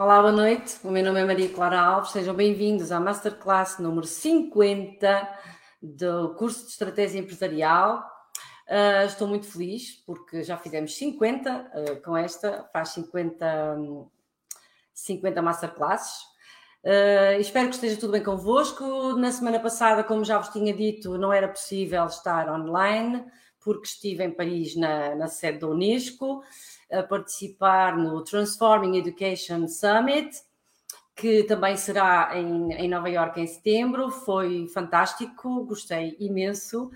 Olá, boa noite. O meu nome é Maria Clara Alves. Sejam bem-vindos à Masterclass número 50 do curso de Estratégia Empresarial. Uh, estou muito feliz porque já fizemos 50 uh, com esta, faz 50, 50 Masterclasses. Uh, espero que esteja tudo bem convosco. Na semana passada, como já vos tinha dito, não era possível estar online porque estive em Paris na, na sede da Unesco a participar no Transforming Education Summit, que também será em, em Nova York em setembro. Foi fantástico, gostei imenso,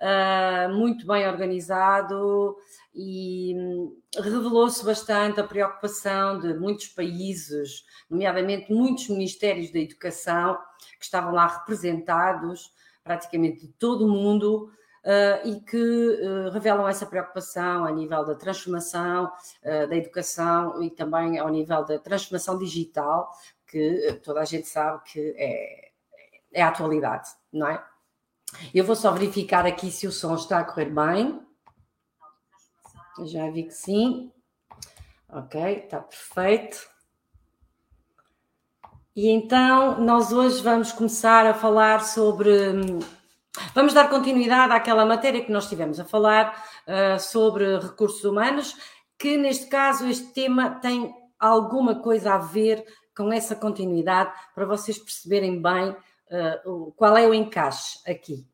uh, muito bem organizado e hum, revelou-se bastante a preocupação de muitos países, nomeadamente muitos ministérios da educação, que estavam lá representados, praticamente de todo o mundo, uh, e que uh, revelam essa preocupação a nível da transformação uh, da educação e também ao nível da transformação digital, que toda a gente sabe que é, é a atualidade, não é? Eu vou só verificar aqui se o som está a correr bem. Já vi que sim. Ok, está perfeito. E então, nós hoje vamos começar a falar sobre hum, Vamos dar continuidade àquela matéria que nós estivemos a falar uh, sobre recursos humanos, que neste caso este tema tem alguma coisa a ver com essa continuidade, para vocês perceberem bem uh, qual é o encaixe aqui.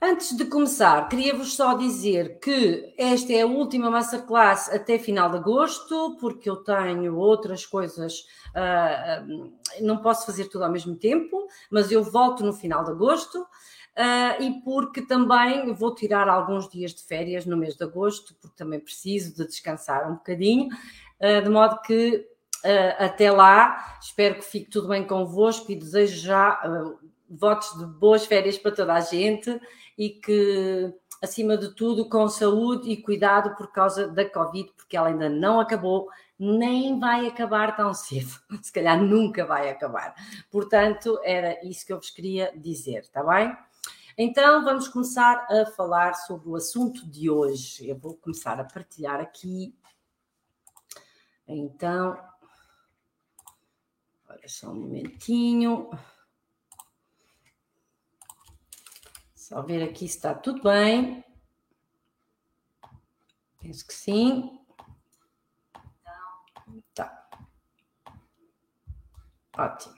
Antes de começar, queria-vos só dizer que esta é a última masterclass até final de agosto, porque eu tenho outras coisas, uh, não posso fazer tudo ao mesmo tempo, mas eu volto no final de agosto uh, e porque também vou tirar alguns dias de férias no mês de agosto, porque também preciso de descansar um bocadinho, uh, de modo que uh, até lá espero que fique tudo bem convosco e desejo já votos de boas férias para toda a gente e que acima de tudo, com saúde e cuidado por causa da Covid, porque ela ainda não acabou, nem vai acabar tão cedo. Se calhar nunca vai acabar. Portanto, era isso que eu vos queria dizer, está bem? Então, vamos começar a falar sobre o assunto de hoje. Eu vou começar a partilhar aqui. Então, olha só um momentinho. Só ver aqui se está tudo bem. Penso que sim. Tá. Ótimo.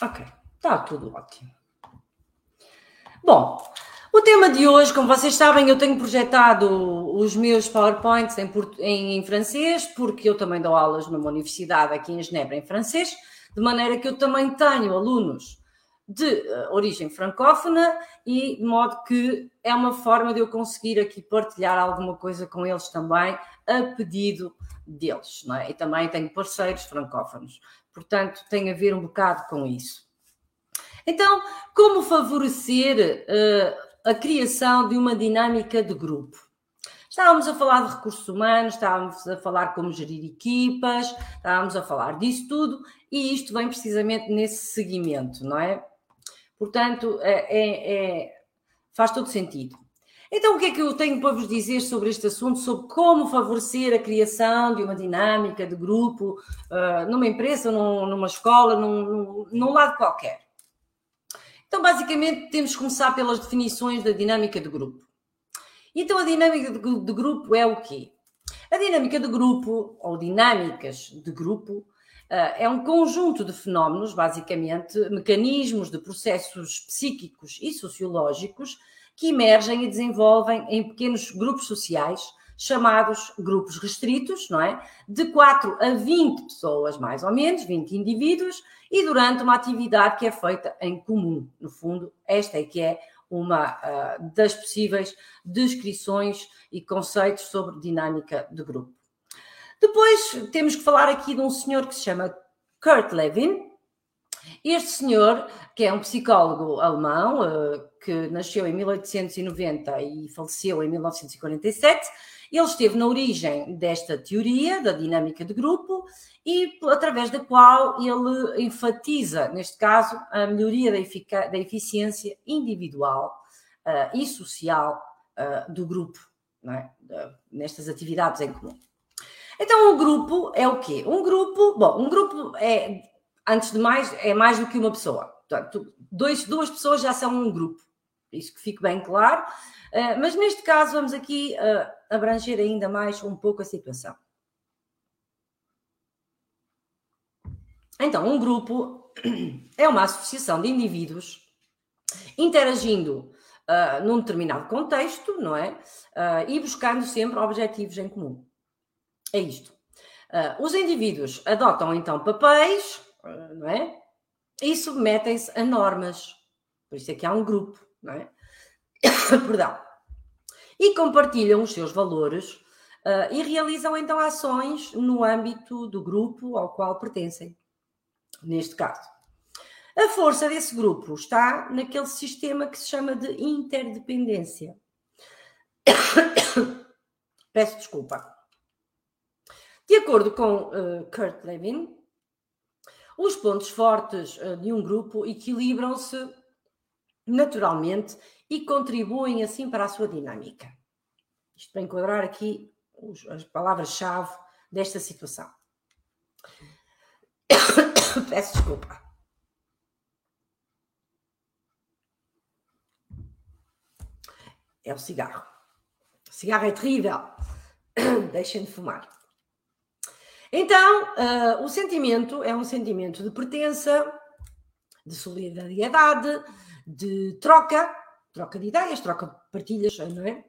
Ok. Está tudo ótimo. Bom, o tema de hoje, como vocês sabem, eu tenho projetado os meus PowerPoints em, em, em, francês, porque eu também dou aulas numa universidade aqui em Genebra em francês, de maneira que eu também tenho alunos de uh, origem francófona e de modo que é uma forma de eu conseguir aqui partilhar alguma coisa com eles também, a pedido deles, não é? E também tenho parceiros francófonos, portanto tem a ver um bocado com isso. Então, como favorecer uh, a criação de uma dinâmica de grupo? Estávamos a falar de recursos humanos, estávamos a falar como gerir equipas, estávamos a falar disso tudo e isto vem precisamente nesse seguimento, não é? Portanto, é, é, é, faz todo sentido. Então, o que é que eu tenho para vos dizer sobre este assunto, sobre como favorecer a criação de uma dinâmica de grupo uh, numa empresa, num, numa escola, num, num lado qualquer? Então, basicamente, temos que começar pelas definições da dinâmica de grupo. Então, a dinâmica de grupo é o quê? A dinâmica de grupo, ou dinâmicas de grupo, eh, é um conjunto de fenómenos, basicamente, mecanismos de processos psíquicos e sociológicos que emergem e desenvolvem em pequenos grupos sociais chamados grupos restritos, não é? De 4 a 20 pessoas, mais ou menos, 20 indivíduos, e durante uma atividade que é feita em comum. No fundo, esta é que é uma uh, das possíveis descrições e conceitos sobre dinâmica de grupo. Depois temos que falar aqui de um senhor que se chama Kurt Levin. Este senhor, que é um psicólogo alemão, uh, que nasceu em 1890 e faleceu em 1947, ele esteve na origem desta teoria da dinâmica de grupo e através da qual ele enfatiza, neste caso, a melhoria da, da eficiência individual uh, e social uh, do grupo, é? uh, nestas atividades em comum. Então, um grupo é o quê? Um grupo, bom, um grupo é, antes de mais, é mais do que uma pessoa. Portanto, dois, duas pessoas já são um grupo. Isso que fique bem claro. Uh, mas neste caso, vamos aqui uh, abranger ainda mais um pouco a situação. Então, um grupo é uma associação de indivíduos interagindo uh, num determinado contexto, não é? Uh, e buscando sempre objetivos em comum. É isto. Uh, os indivíduos adotam então papéis, não é? E submetem-se a normas. Por isso é que há um grupo, não é? Perdão. E compartilham os seus valores e realizam então ações no âmbito do grupo ao qual pertencem. Neste caso. A força desse grupo está naquele sistema que se chama de interdependência. Peço desculpa. De acordo com uh, Kurt Levin, os pontos fortes uh, de um grupo equilibram-se naturalmente e contribuem assim para a sua dinâmica. Isto para enquadrar aqui as palavras-chave desta situação. Peço desculpa. é o cigarro. O cigarro é terrível. Deixem de fumar. Então, uh, o sentimento é um sentimento de pertença, de solidariedade, de troca, troca de ideias, troca de partilhas, não é?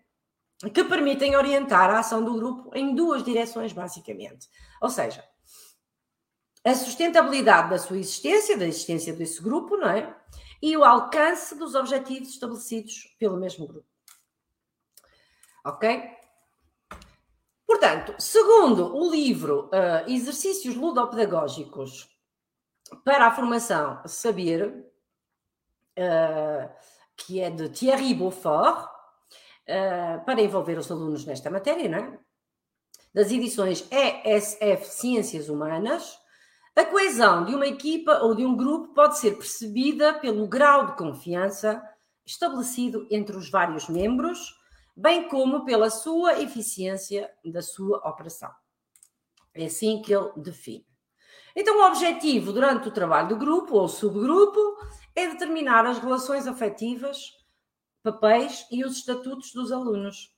Que permitem orientar a ação do grupo em duas direções, basicamente. Ou seja, a sustentabilidade da sua existência, da existência desse grupo, não é? E o alcance dos objetivos estabelecidos pelo mesmo grupo. Ok? Portanto, segundo o livro uh, Exercícios Ludopedagógicos para a Formação Saber, uh, que é de Thierry Beaufort, uh, para envolver os alunos nesta matéria, não é? das edições ESF Ciências Humanas, a coesão de uma equipa ou de um grupo pode ser percebida pelo grau de confiança estabelecido entre os vários membros bem como pela sua eficiência da sua operação. É assim que ele define. Então, o objetivo durante o trabalho do grupo ou subgrupo é determinar as relações afetivas, papéis e os estatutos dos alunos.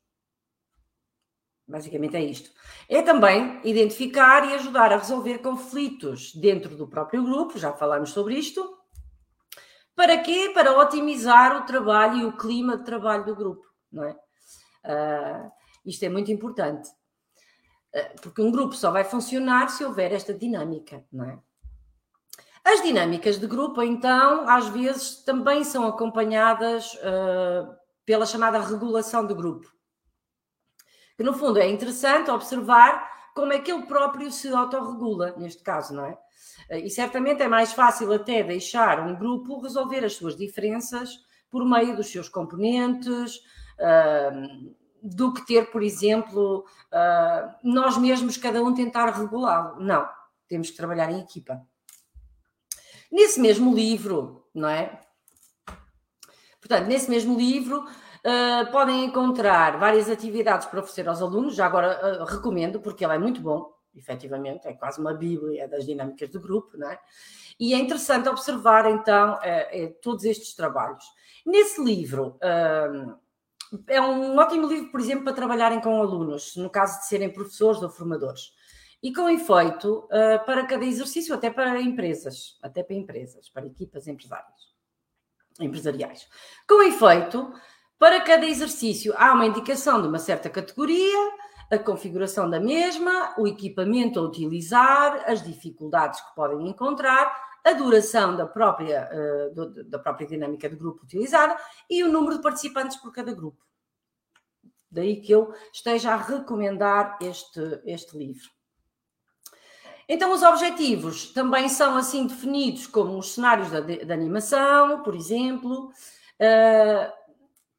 Basicamente é isto. É também identificar e ajudar a resolver conflitos dentro do próprio grupo, já falamos sobre isto. Para quê? Para otimizar o trabalho e o clima de trabalho do grupo, não é? Uh, isto é muito importante, porque um grupo só vai funcionar se houver esta dinâmica, não é? As dinâmicas de grupo, então, às vezes também são acompanhadas uh, pela chamada regulação do grupo. Que no fundo é interessante observar como é que ele próprio se autorregula, neste caso, não é? E certamente é mais fácil até deixar um grupo resolver as suas diferenças por meio dos seus componentes, do que ter, por exemplo, uh, nós mesmos, cada um tentar regulá-lo. Não, temos que trabalhar em equipa. Nesse mesmo livro, não é? Portanto, nesse mesmo livro uh, podem encontrar várias atividades para oferecer aos alunos, já agora uh, recomendo, porque ele é muito bom, efetivamente, é quase uma bíblia das dinâmicas do grupo, não é? E é interessante observar, então, é, todos estes trabalhos. Nesse livro, é um ótimo livro, por exemplo, para trabalharem com alunos, no caso de serem professores ou formadores. E com efeito uh, para cada exercício, até para empresas, até para empresas, para equipas empresárias, empresariais. Com efeito, para cada exercício há uma indicação de uma certa categoria, a configuração da mesma, o equipamento a utilizar, as dificuldades que podem encontrar, a duração da própria, do, da própria dinâmica do grupo utilizada e o número de participantes por cada grupo. Daí que eu esteja a recomendar este, este livro. Então, os objetivos também são assim definidos como os cenários da, de, animação, por exemplo, uh,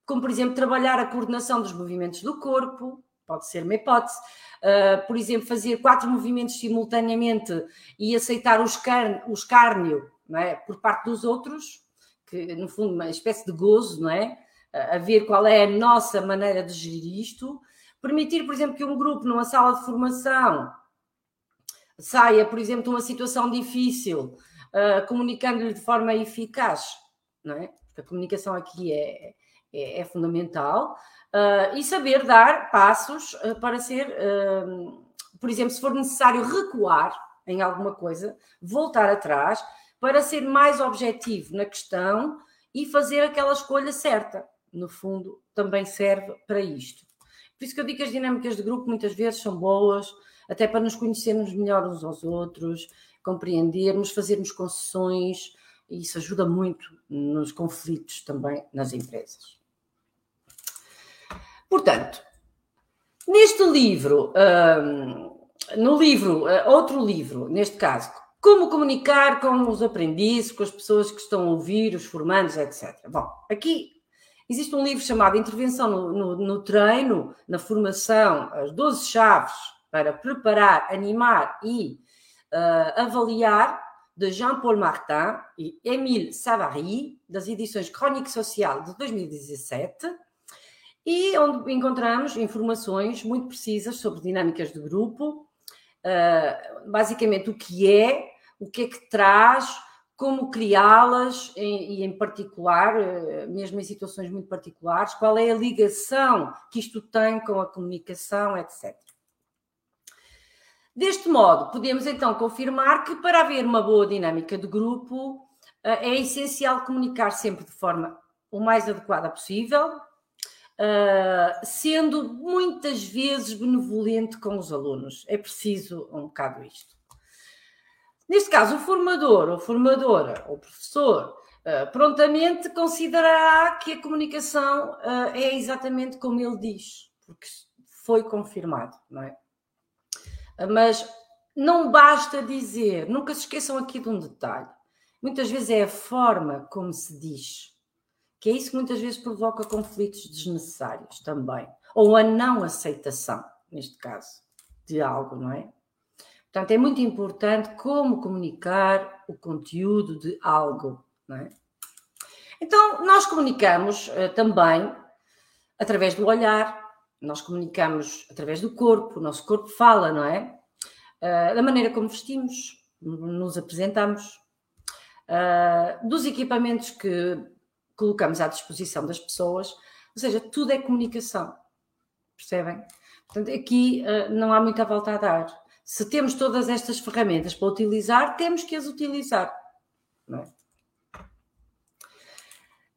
como, por exemplo, trabalhar a coordenação dos movimentos do corpo, pode ser uma hipótese, uh, por exemplo, fazer quatro movimentos simultaneamente e aceitar o, escárnio, o escárnio é? por parte dos outros, que no fundo uma espécie de gozo, não é? a ver qual é a nossa maneira de gerir isto. Permitir, por exemplo, que um grupo numa sala de formação saia, por exemplo, de uma situação difícil, uh, comunicando-lhe de forma eficaz, não é? A comunicação aqui é, é, é fundamental. Uh, e saber dar passos uh, para ser, por exemplo, se for necessário recuar em alguma coisa, voltar atrás, para ser mais objetivo na questão e fazer aquela escolha certa. No fundo, também serve para isto. Por isso que eu digo que as dinâmicas de grupo muitas vezes são boas, até para nos conhecermos melhor uns aos outros, compreendermos, fazermos concessões, e isso ajuda muito nos conflitos também nas empresas. Portanto, neste livro, um, no livro, uh, outro livro, neste caso, como comunicar com os aprendizes, com as pessoas que estão a ouvir, os formandos, etc. Bom, aqui existe um livro chamado Intervenção no, no, no Treino, na Formação, as 12 Chaves para Preparar, Animar e uh, Avaliar, de Jean-Paul Martin e Émile Savary, das edições Chronique Social de 2017, e onde encontramos informações muito precisas sobre dinâmicas de grupo, uh, basicamente o que é, o que é que traz, como criá-las e, em particular, uh, mesmo em situações muito particulares, qual é a ligação que isto tem com a comunicação, etc. Deste modo, podemos então confirmar que para haver uma boa dinâmica de grupo uh, é essencial comunicar sempre de forma o mais adequada possível, uh, sendo muitas vezes benevolente com os alunos. É preciso um bocado isto. Neste caso, o formador ou formadora ou professor uh, prontamente considerará que a comunicação uh, é exatamente como ele diz, porque foi confirmado, não é? Mas não basta dizer, nunca se esqueçam aqui de um detalhe. Muitas vezes é a forma como se diz que é isso que muitas vezes provoca conflitos desnecessários também, ou a não aceitação, neste caso, de algo, não é? Portanto, é muito importante como comunicar o conteúdo de algo, não é? Então, nós comunicamos uh, também através do olhar, nós comunicamos através do corpo, o nosso corpo fala, não é? Uh, da maneira como vestimos, nos apresentamos, uh, dos equipamentos que colocamos à disposição das pessoas, ou seja, tudo é comunicação, percebem? Portanto, aqui uh, não há muita volta a dar. Se temos todas estas ferramentas para utilizar, temos que as utilizar. É?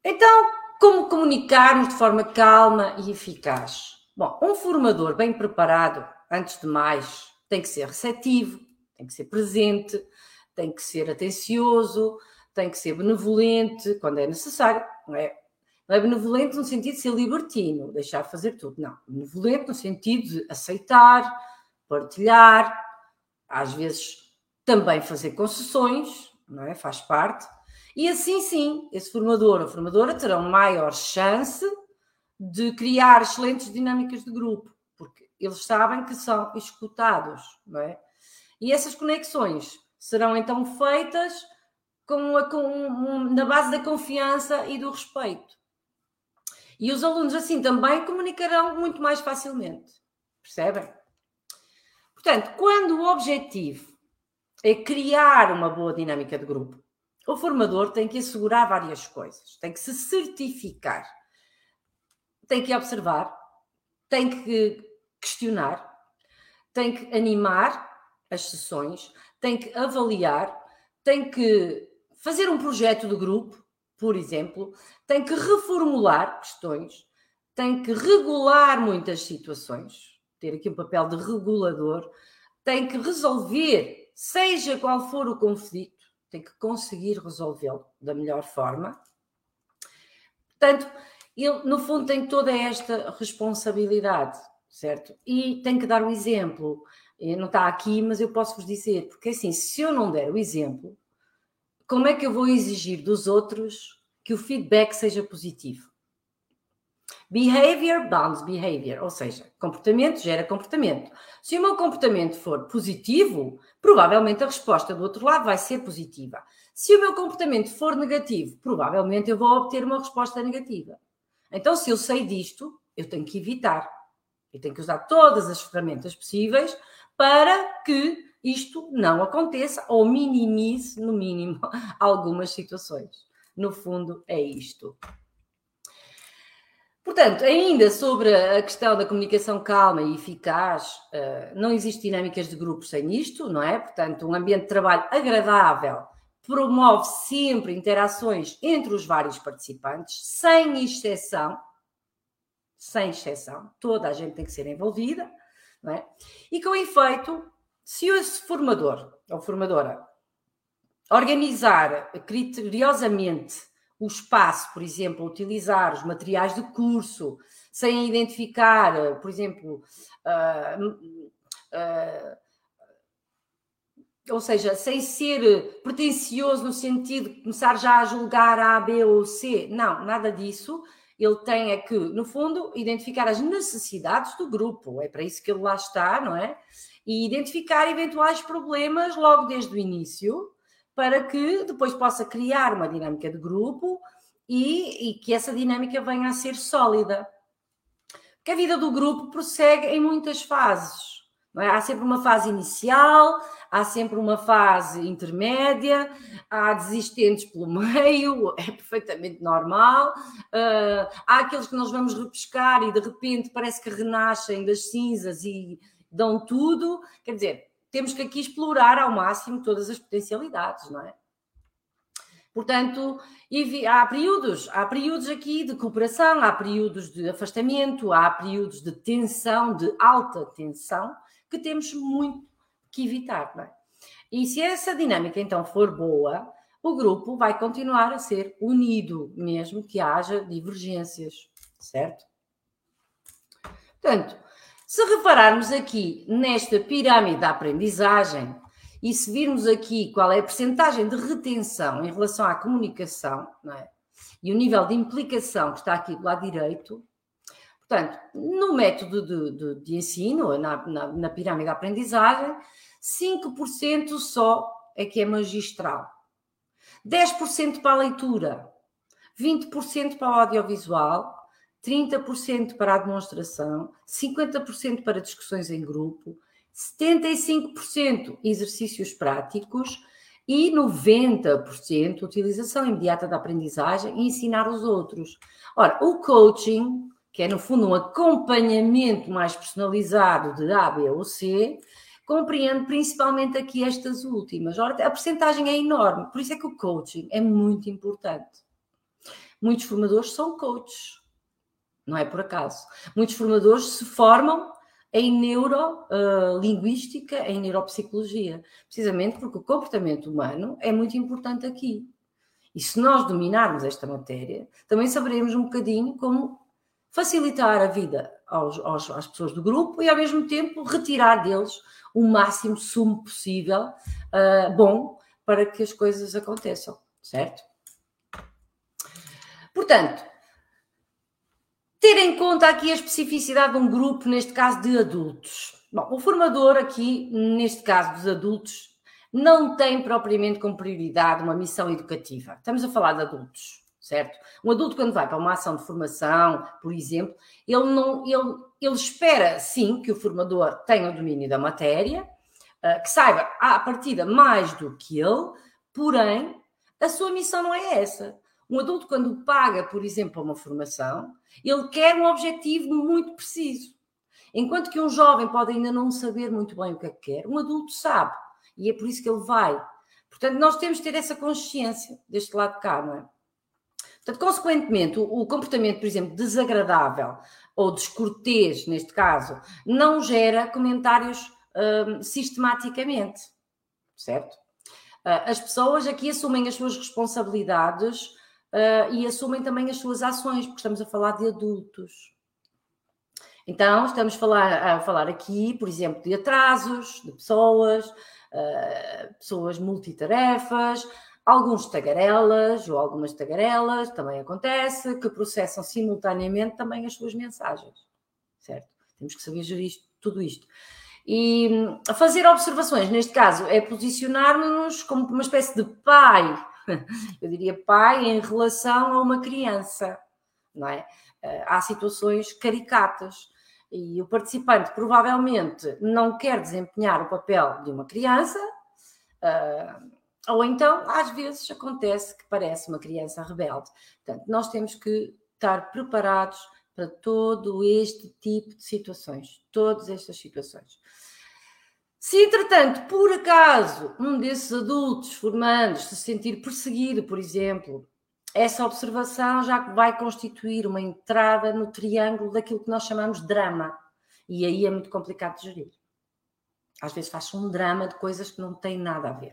Então, como comunicarmos de forma calma e eficaz? Bom, um formador bem preparado, antes de mais, tem que ser receptivo, tem que ser presente, tem que ser atencioso, tem que ser benevolente quando é necessário, não é? Não é benevolente no sentido de ser libertino, deixar fazer tudo, não. Benevolente no sentido de aceitar, partilhar, às vezes também fazer concessões, não é? Faz parte. E assim sim, esse formador ou formadora terão maior chance de criar excelentes dinâmicas de grupo, porque eles sabem que são escutados, não é? E essas conexões serão então feitas com a, com, na base da confiança e do respeito. E os alunos assim também comunicarão muito mais facilmente. Percebem? Portanto, quando o objetivo é criar uma boa dinâmica de grupo, o formador tem que assegurar várias coisas. Tem que se certificar, tem que observar, tem que questionar, tem que animar as sessões, tem que avaliar, tem que fazer um projeto de grupo, por exemplo, tem que reformular questões, tem que regular muitas situações, ter aqui um papel de regulador, tem que resolver, seja qual for o conflito, tem que conseguir resolvê-lo da melhor forma. Portanto, ele, no fundo, tem toda esta responsabilidade, certo? E tem que dar um exemplo. Não está aqui, mas eu posso vos dizer, porque assim, se eu não der o exemplo, como é que eu vou exigir dos outros que o feedback seja positivo? Behavior bounds behavior, ou seja, comportamento gera comportamento. Se o meu comportamento for positivo, provavelmente a resposta do outro lado vai ser positiva. Se o meu comportamento for negativo, provavelmente eu vou obter uma resposta negativa. Então, se eu sei disto, eu tenho que evitar. Eu tenho que usar todas as ferramentas possíveis para que isto não aconteça ou minimize, no mínimo, algumas situações. No fundo, é isto. Portanto, ainda sobre a questão da comunicação calma e eficaz, eh, não existe dinâmicas de grupo sem isto, não é? Portanto, um ambiente de trabalho agradável promove sempre interações entre os vários participantes, sem exceção, sem exceção, toda a gente tem que ser envolvida, não é? E com efeito, se o formador ou formadora organizar criteriosamente o espaço, por exemplo, utilizar os materiais de curso, sem identificar, por exemplo, uh, uh, ou seja, sem ser pretencioso no sentido de começar já a julgar A, B ou C. Não, nada disso. Ele tem é que, no fundo, identificar as necessidades do grupo. É para isso que ele lá está, não é? E identificar eventuais problemas logo desde o início para que depois possa criar uma dinâmica de grupo e, e que essa dinâmica venha a ser sólida. Porque a vida do grupo prossegue em muitas fases. É? Há sempre uma fase inicial, há sempre uma fase intermédia, há desistentes pelo meio, é perfeitamente normal. Uh, há aqueles que nós vamos repescar e de repente parece que renascem das cinzas e dão tudo. Quer dizer, temos que aqui explorar ao máximo todas as potencialidades, não é? Portanto, há períodos, há períodos aqui de cooperação, há períodos de afastamento, há períodos de tensão, de alta tensão, que temos muito que evitar, não é? E se essa dinâmica então for boa, o grupo vai continuar a ser unido, mesmo que haja divergências, certo? Portanto, se repararmos aqui nesta pirâmide da aprendizagem e se virmos aqui qual é a percentagem de retenção em relação à comunicação é? e o nível de implicação que está aqui do lado direito, portanto, no método de, de, de ensino, na, na, na pirâmide da aprendizagem, 5% só é que é magistral, 10% para a leitura, 20% para o audiovisual 30% para a demonstração, 50% para discussões em grupo, 75% exercícios práticos e 90% utilização imediata da aprendizagem e ensinar os outros. Ora, o coaching, que é no fundo um acompanhamento mais personalizado de A, B ou C, compreende principalmente aqui estas últimas. Ora, a percentagem é enorme, por isso é que o coaching é muito importante. Muitos formadores são coaches não é por acaso. Muitos formadores se formam em neurolinguística, uh, em neuropsicologia, precisamente porque o comportamento humano é muito importante aqui. E se nós dominarmos esta matéria, também saberemos um bocadinho como facilitar a vida aos, aos, às pessoas do grupo e, ao mesmo tempo, retirar deles o máximo sumo possível uh, bom para que as coisas aconteçam, certo? Portanto, ter em conta aqui a especificidade de um grupo, neste caso de adultos. Bom, o formador aqui, neste caso dos adultos, não tem propriamente como prioridade uma missão educativa. Estamos a falar de adultos, certo? Um adulto, quando vai para uma ação de formação, por exemplo, ele, não, ele, ele espera, sim, que o formador tenha o domínio da matéria, eh, que saiba à partida mais do que ele, porém, a sua missão não é essa. Um adulto, quando paga, por exemplo, uma formação, ele quer um objetivo muito preciso. Enquanto que um jovem pode ainda não saber muito bem o que é que quer, um adulto sabe. E é por isso que ele vai. Portanto, nós temos de ter essa consciência deste lado de cá, não é? Portanto, consequentemente, o, comportamento, por exemplo, desagradável ou descortês, neste caso, não gera comentários hum, sistematicamente, certo? Uh, as pessoas aqui assumem as suas responsabilidades uh, e assumem também as suas ações, porque estamos a falar de adultos. Então, estamos a falar, a falar aqui, por exemplo, de atrasos de pessoas, uh, pessoas multitarefas, alguns tagarelas ou algumas tagarelas, também acontece, que processam simultaneamente também as suas mensagens, certo? Temos que saber gerir isto, tudo isto. E hum, fazer observações, neste caso, é posicionar-nos como uma espécie de pai eu diria pai em relação a uma criança, não é? Eh, há situações caricatas e o participante provavelmente não quer desempenhar o papel de uma criança, uh, ou então, às vezes, acontece que parece uma criança rebelde. Portanto, nós temos que estar preparados para todo este tipo de situações, todas estas situações. Se, entretanto, por acaso, um desses adultos formandos se sentir perseguido, por exemplo, essa observação já vai constituir uma entrada no triângulo daquilo que nós chamamos drama. E aí é muito complicado de gerir. Às vezes faz-se um drama de coisas que não têm nada a ver.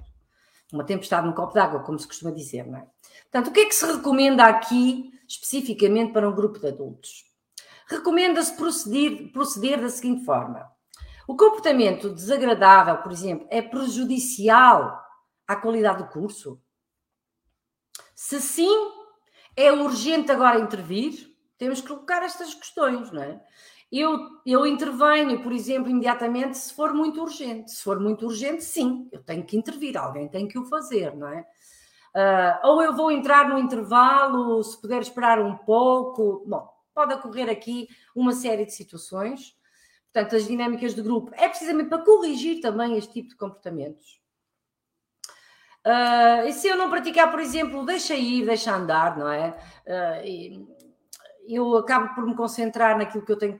Uma tempestade no copo d'água, como se costuma dizer, não é? Portanto, o que é que se recomenda aqui, especificamente para um grupo de adultos? Recomenda-se proceder, proceder da seguinte forma: o comportamento desagradável, por exemplo, é prejudicial à qualidade do curso? Se sim, é urgente agora intervir? Temos que colocar estas questões, não é? Eu, eu intervenho, por exemplo, imediatamente se for muito urgente. Se for muito urgente, sim, eu tenho que intervir, alguém tem que o fazer, não é? Uh, ou eu vou entrar no intervalo, se puder esperar um pouco. Bom, pode ocorrer aqui uma série de situações Portanto, as dinâmicas de grupo é precisamente para corrigir também este tipo de comportamentos. Uh, e se eu não praticar, por exemplo, deixa ir, deixa andar, não é? Uh, eu acabo por me concentrar naquilo que eu tenho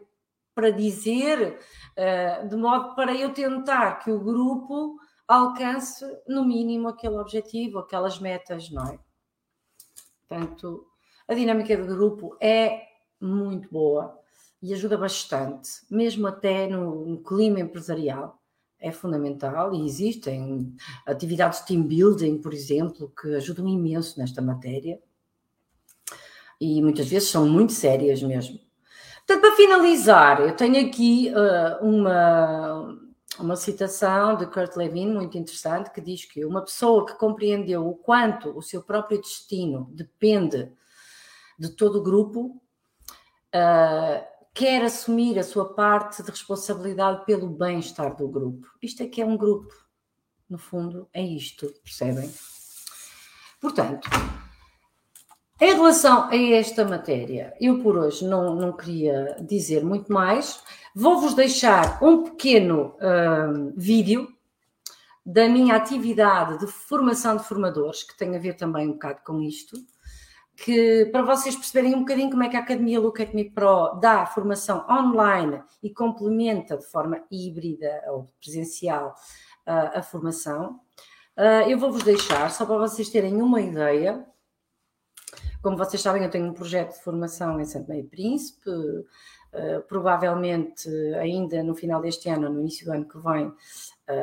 para dizer, uh, de modo para eu tentar que o grupo alcance, no mínimo, aquele objetivo, aquelas metas, não é? Portanto, a dinâmica de grupo é muito boa e ajuda bastante, mesmo até no, no clima empresarial. É fundamental e existem atividades de team building, por exemplo, que ajudam imenso nesta matéria e muitas vezes são muito sérias mesmo. Portanto, para finalizar, eu tenho aqui uh, uma, uma citação de Kurt Levin muito interessante que diz que uma pessoa que compreendeu o quanto o seu próprio destino depende de todo o grupo uh, quer assumir a sua parte de responsabilidade pelo bem-estar do grupo. Isto é que é um grupo. No fundo, é isto, percebem? Portanto, em relação a esta matéria, eu por hoje não, não queria dizer muito mais. Vou-vos deixar um pequeno uh, vídeo da minha atividade de formação de formadores, que tem a ver também um bocado com isto que para vocês perceberem um bocadinho como é que a Academia Look at Me Pro dá formação online e complementa de forma híbrida ou presencial uh, a formação. Uh, eu vou-vos deixar, só para vocês terem uma ideia. Como vocês sabem, eu tenho um projeto de formação em Santo Meio Príncipe, uh, provavelmente ainda no final deste ano, no início do ano que vem,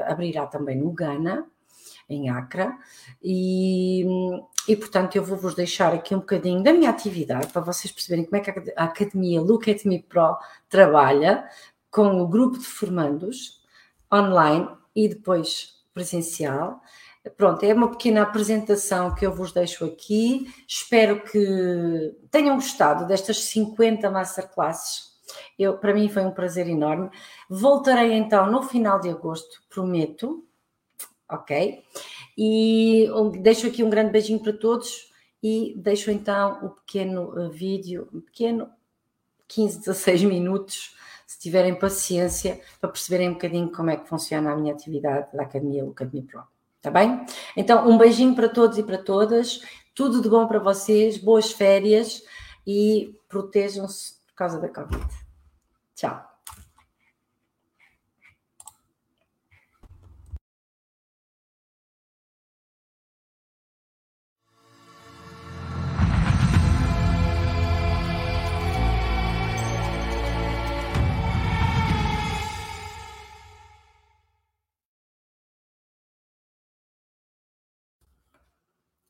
abrirá também no Ghana em Acre, e, e portanto eu vou-vos deixar aqui um bocadinho da minha atividade para vocês perceberem como é que a Academia Look at Me Pro trabalha com o grupo de formandos online e depois presencial. Pronto, é uma pequena apresentação que eu vos deixo aqui. Espero que tenham gostado destas 50 masterclasses. Eu, para mim foi um prazer enorme. Voltarei então no final de agosto, prometo, ok? E deixo aqui um grande beijinho para todos e deixo então o pequeno eh, vídeo, um pequeno 15, 16 minutos, se tiverem paciência, para perceberem um bocadinho como é que funciona a minha atividade da Academia Academia Pro. Está bem? Então, um beijinho para todos e para todas, tudo de bom para vocês, boas férias e protejam-se por causa da Covid. Tchau.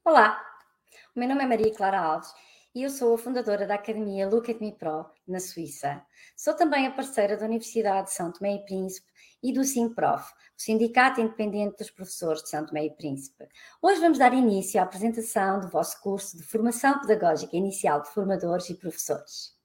Olá, o meu nome é Maria Clara Alves e eu sou a fundadora da Academia Look at Me Pro, na Suíça. Sou também a parceira da Universidade de São Tomé e Príncipe e do SIMPROF, o Sindicato Independente dos Professores de São Tomé e Príncipe. Hoje vamos dar início à apresentação do vosso curso de Formação Pedagógica Inicial de Formadores e Professores.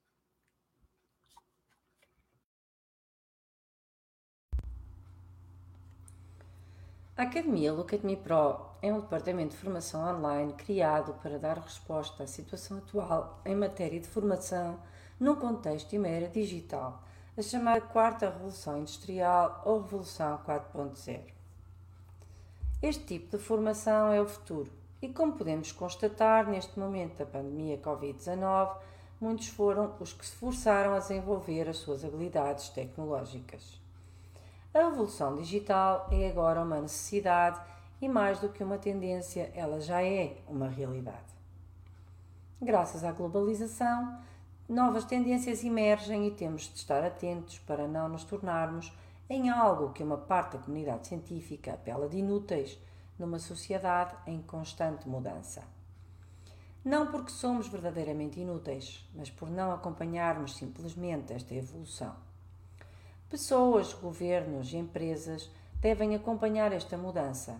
A Academia Look at Me Pro é um departamento de formação online criado para dar resposta à situação atual em matéria de formação num contexto e uma era digital, a chamada Quarta Revolução Industrial ou Revolução 4.0. Este tipo de formação é o futuro e, como podemos constatar neste momento da pandemia Covid-19, muitos foram os que se forçaram a desenvolver as suas habilidades tecnológicas. A revolução digital é agora uma necessidade e, mais do que uma tendência, ela já é uma realidade. Graças à globalização, novas tendências emergem e temos de estar atentos para não nos tornarmos em algo que uma parte da comunidade científica apela de inúteis numa sociedade em constante mudança. Não porque somos verdadeiramente inúteis, mas por não acompanharmos simplesmente esta evolução. Pessoas, governos e empresas devem acompanhar esta mudança.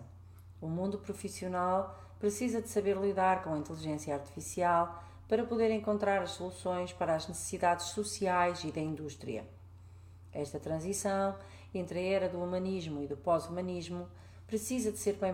O mundo profissional precisa de saber lidar com a inteligência artificial para poder encontrar as soluções para as necessidades sociais e da indústria. Esta transição entre a era do humanismo e do pós-humanismo precisa de ser bem